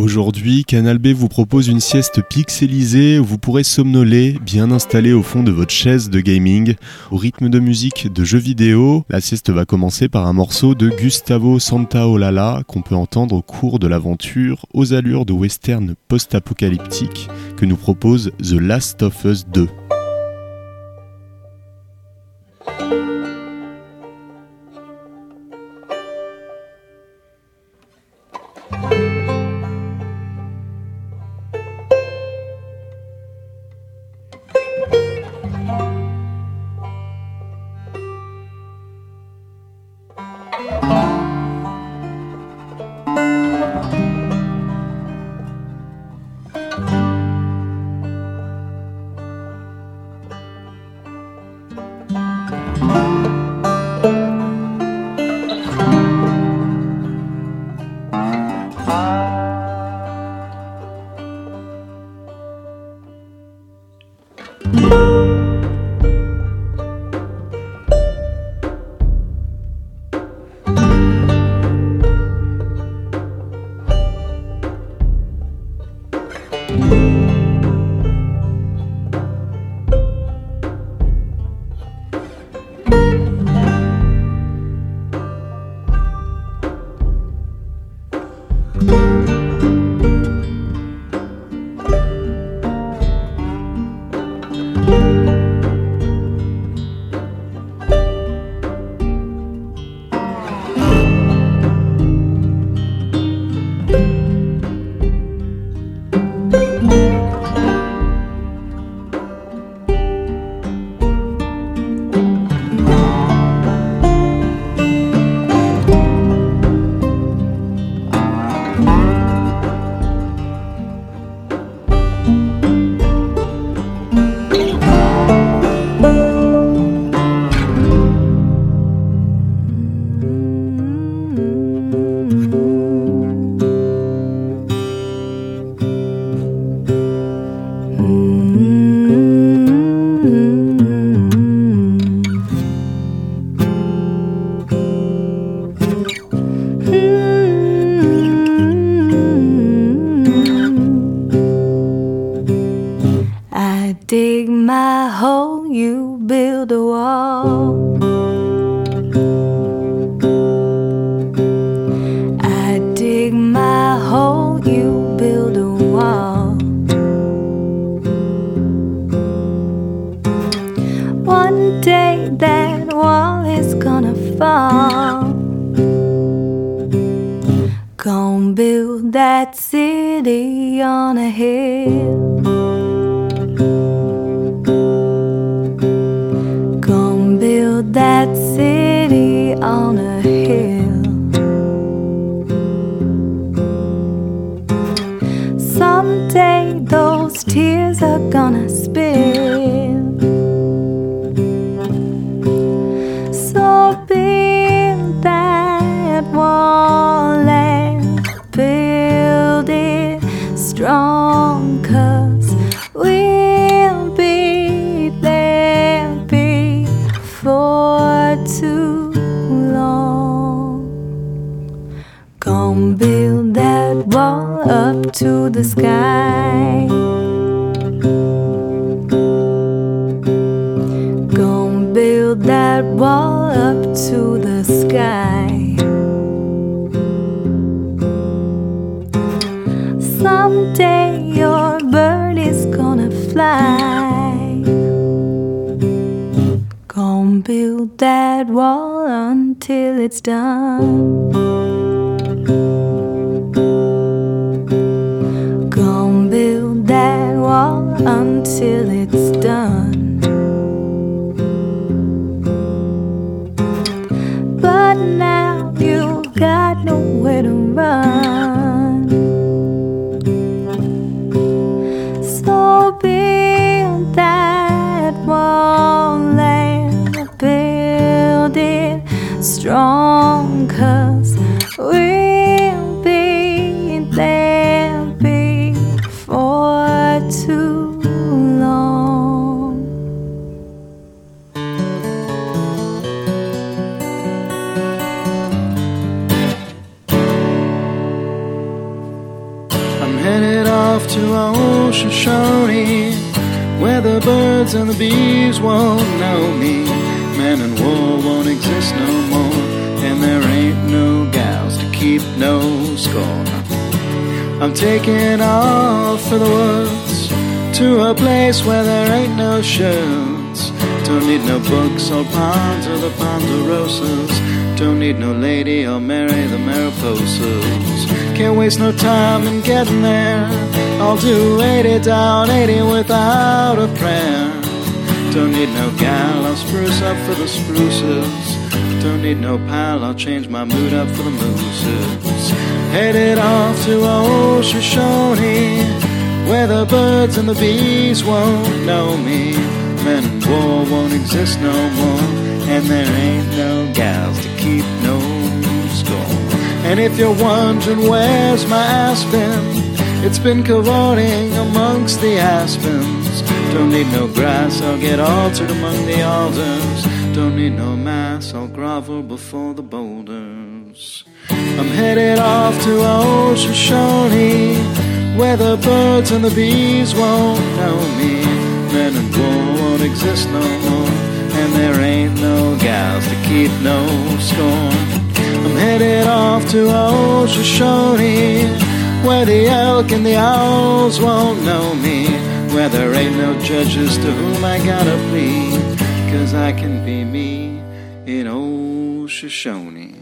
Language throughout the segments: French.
Aujourd'hui, Canal B vous propose une sieste pixelisée où vous pourrez somnoler, bien installé au fond de votre chaise de gaming, au rythme de musique de jeux vidéo. La sieste va commencer par un morceau de Gustavo Santaolalla qu'on peut entendre au cours de l'aventure aux allures de western post-apocalyptique que nous propose The Last of Us 2. that city on a sky. Gonna build that wall up to the sky. Someday your bird is gonna fly. Gonna build that wall until it's done. run. So build that wall and build it strong. Or ponds or the ponderosas. Don't need no lady or marry the Mariposas. Can't waste no time in getting there. I'll do 80 down, 80 without a prayer. Don't need no gal, I'll spruce up for the spruces. Don't need no pal, I'll change my mood up for the mooses. Headed off to old Shoshone, where the birds and the bees won't know me. War won't exist no more, and there ain't no gals to keep no score. And if you're wondering where's my aspen, it's been cavorting amongst the aspens. Don't need no grass, I'll get altered among the alders. Don't need no mass, I'll grovel before the boulders. I'm headed off to old Shoshone, where the birds and the bees won't know me. Won't exist no more, and there ain't no gals to keep no score. I'm headed off to old Shoshone, where the elk and the owls won't know me, where there ain't no judges to whom I gotta plead, cause I can be me in old Shoshone.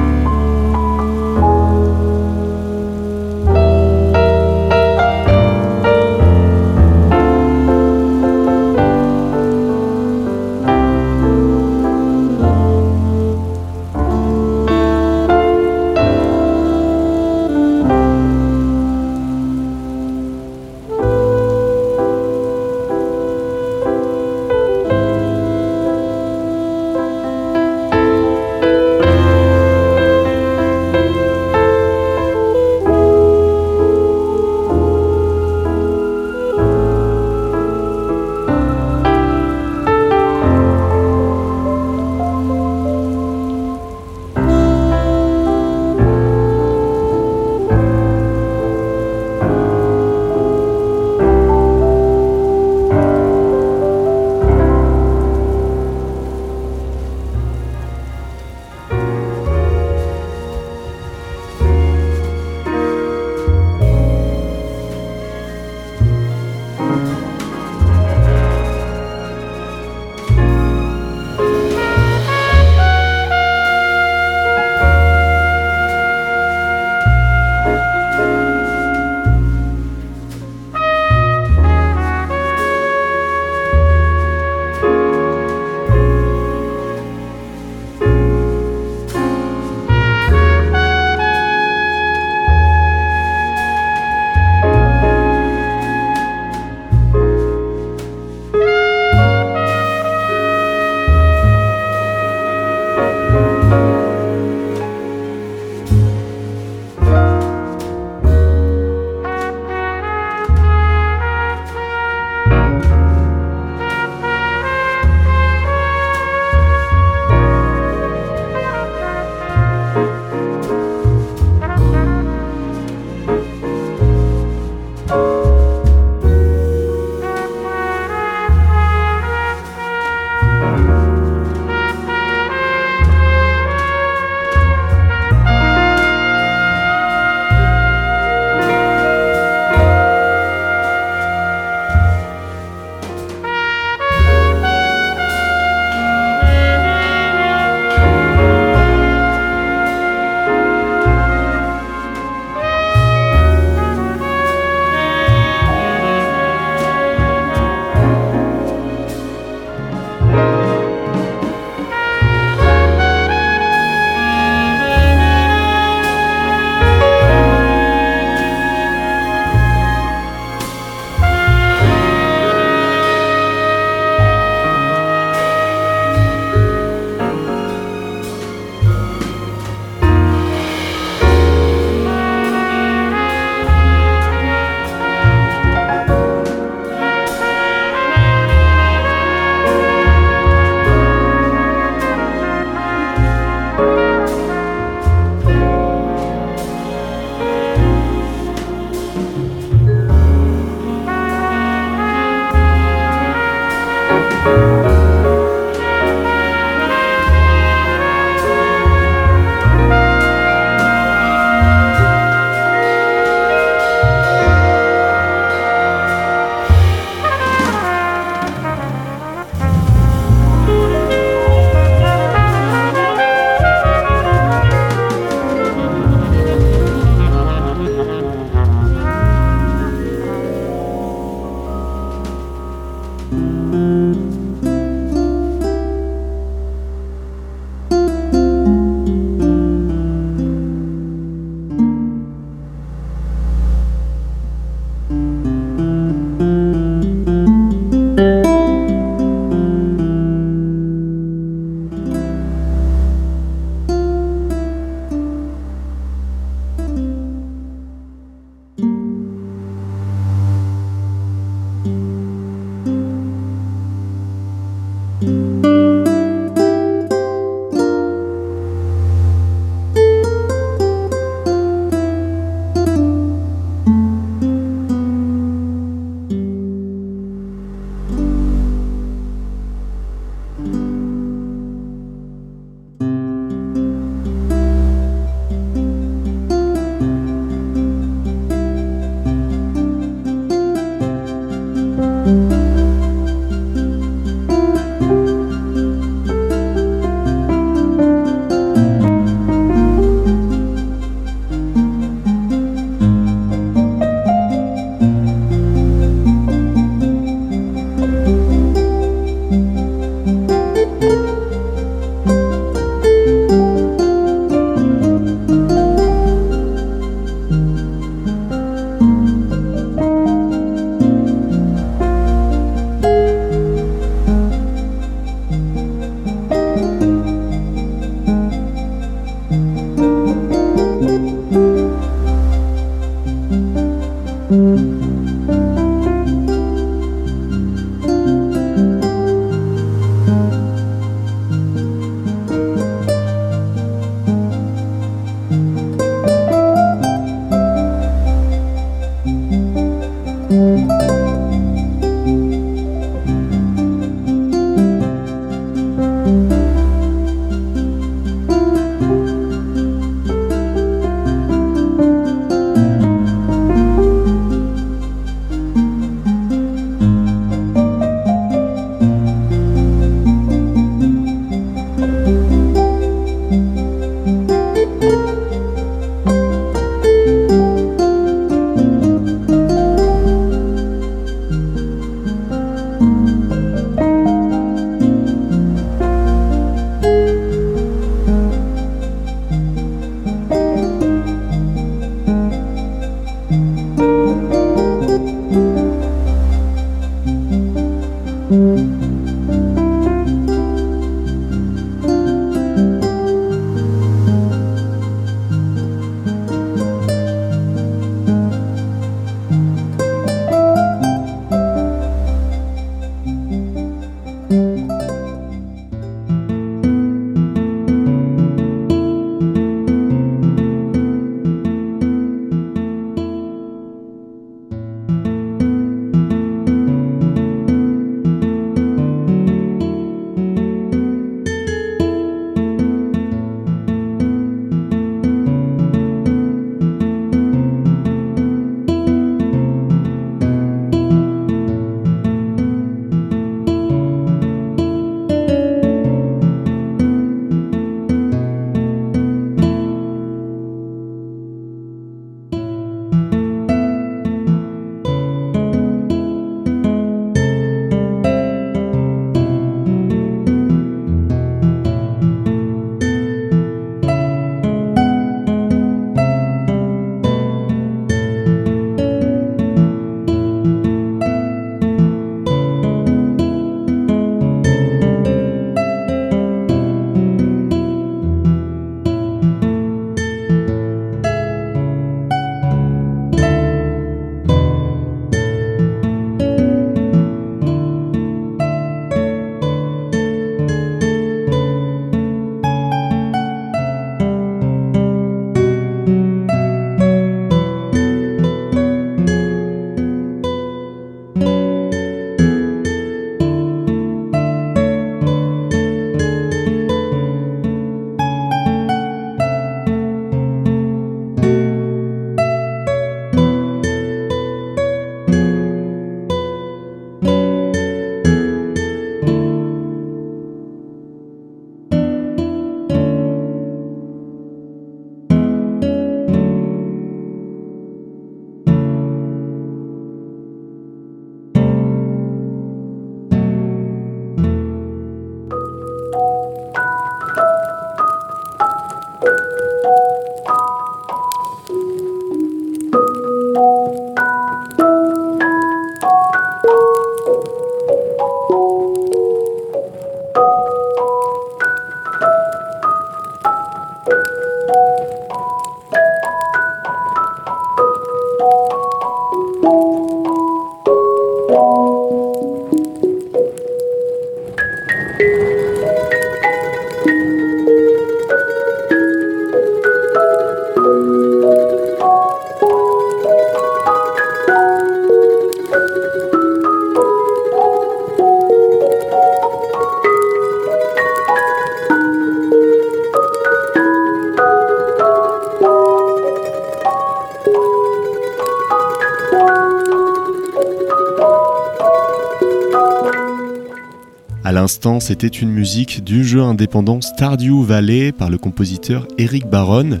C'était une musique du jeu indépendant Stardew Valley par le compositeur Eric Baron.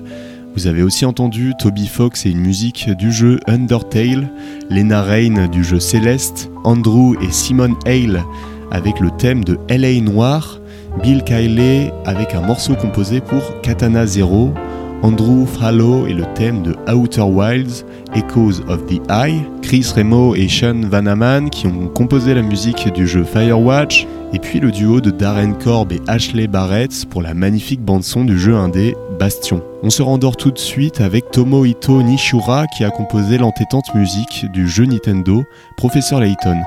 Vous avez aussi entendu Toby Fox et une musique du jeu Undertale, Lena Rain du jeu Céleste, Andrew et Simon Hale avec le thème de LA Noir, Bill Kiley avec un morceau composé pour Katana Zero, Andrew Fallow et le thème de Outer Wilds, Echoes of the Eye, Chris Remo et Sean Vanaman qui ont composé la musique du jeu Firewatch, et puis le duo de Darren Korb et Ashley Barrett pour la magnifique bande-son du jeu indé Bastion. On se rendort tout de suite avec Tomohito Nishura qui a composé l'entêtante musique du jeu Nintendo Professeur Layton.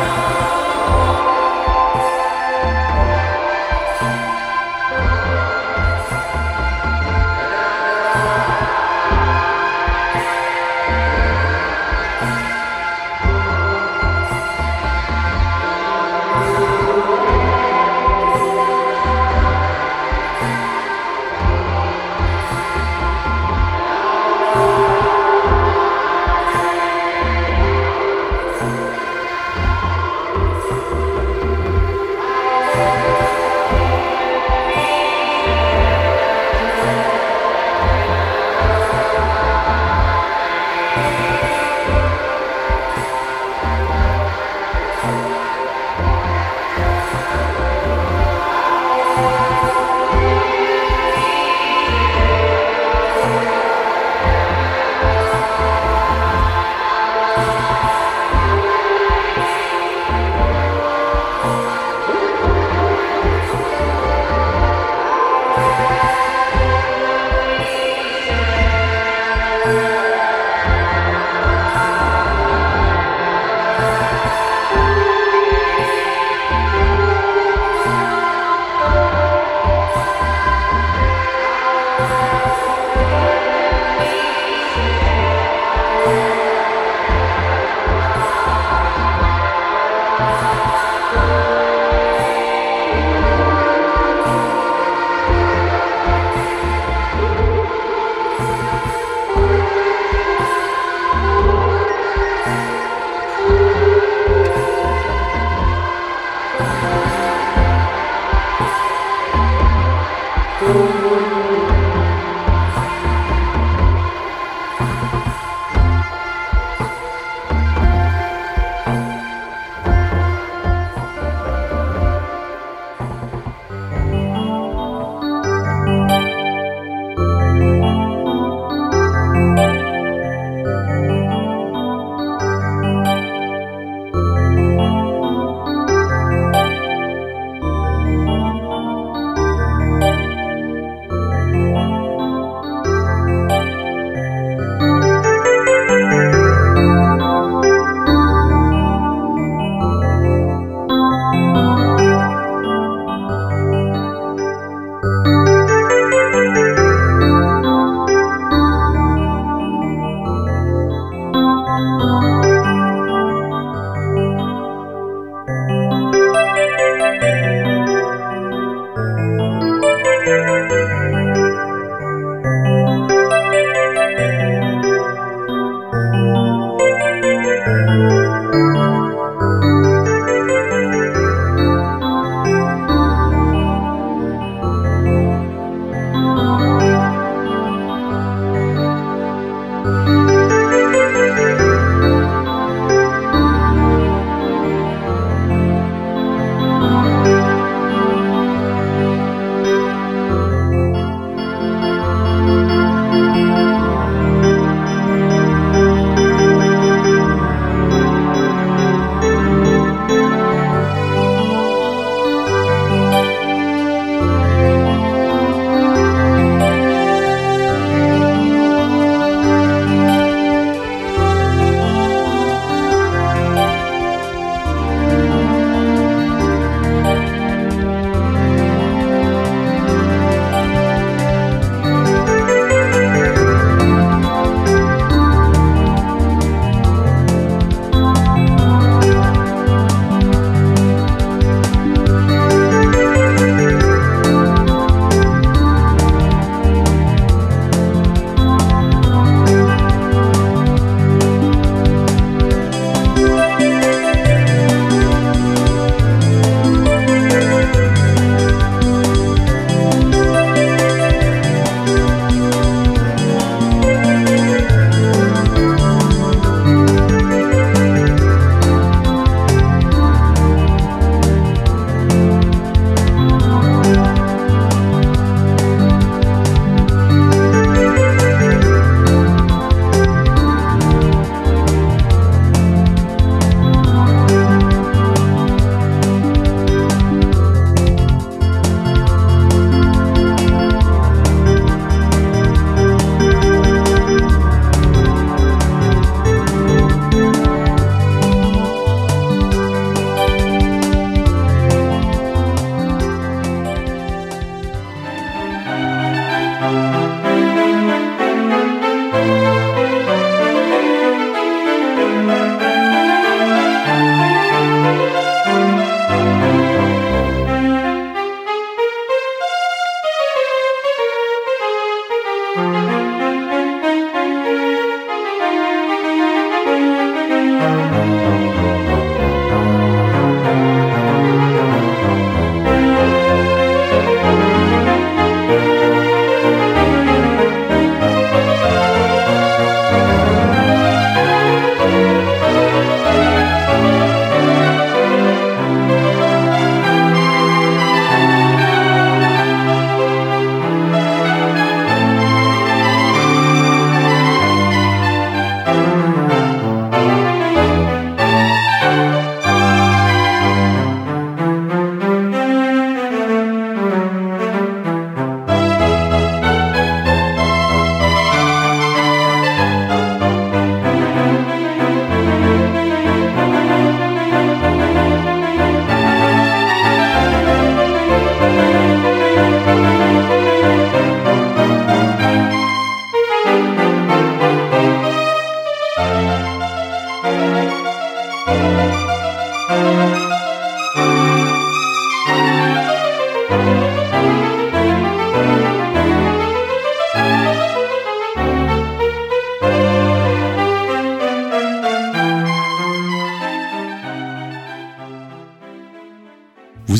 Lord.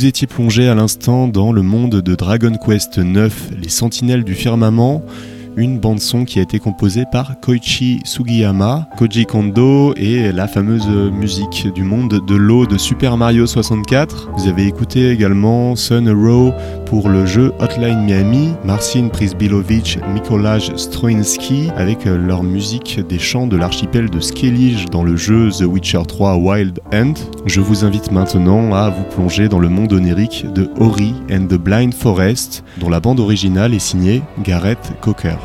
Vous étiez plongé à l'instant dans le monde de Dragon Quest 9, les Sentinelles du Firmament, une bande-son qui a été composée par Koichi Sugiyama, Koji Kondo et la fameuse musique du monde de l'eau de Super Mario 64. Vous avez écouté également Sun Row pour le jeu Hotline Miami, Marcin Prisbilovic, Mikolaj Stroinski avec leur musique des chants de l'archipel de Skellige dans le jeu The Witcher 3 Wild End. Je vous invite maintenant à vous plonger dans le monde onirique de Ori and the Blind Forest, dont la bande originale est signée Gareth Cocker.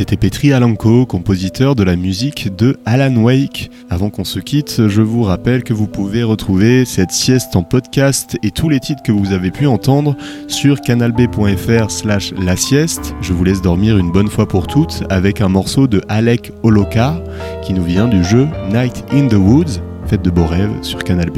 C'était Petri Alanko, compositeur de la musique de Alan Wake. Avant qu'on se quitte, je vous rappelle que vous pouvez retrouver cette sieste en podcast et tous les titres que vous avez pu entendre sur canalb.fr slash la sieste. Je vous laisse dormir une bonne fois pour toutes avec un morceau de Alec Oloka qui nous vient du jeu Night in the Woods. Faites de beaux rêves sur Canal.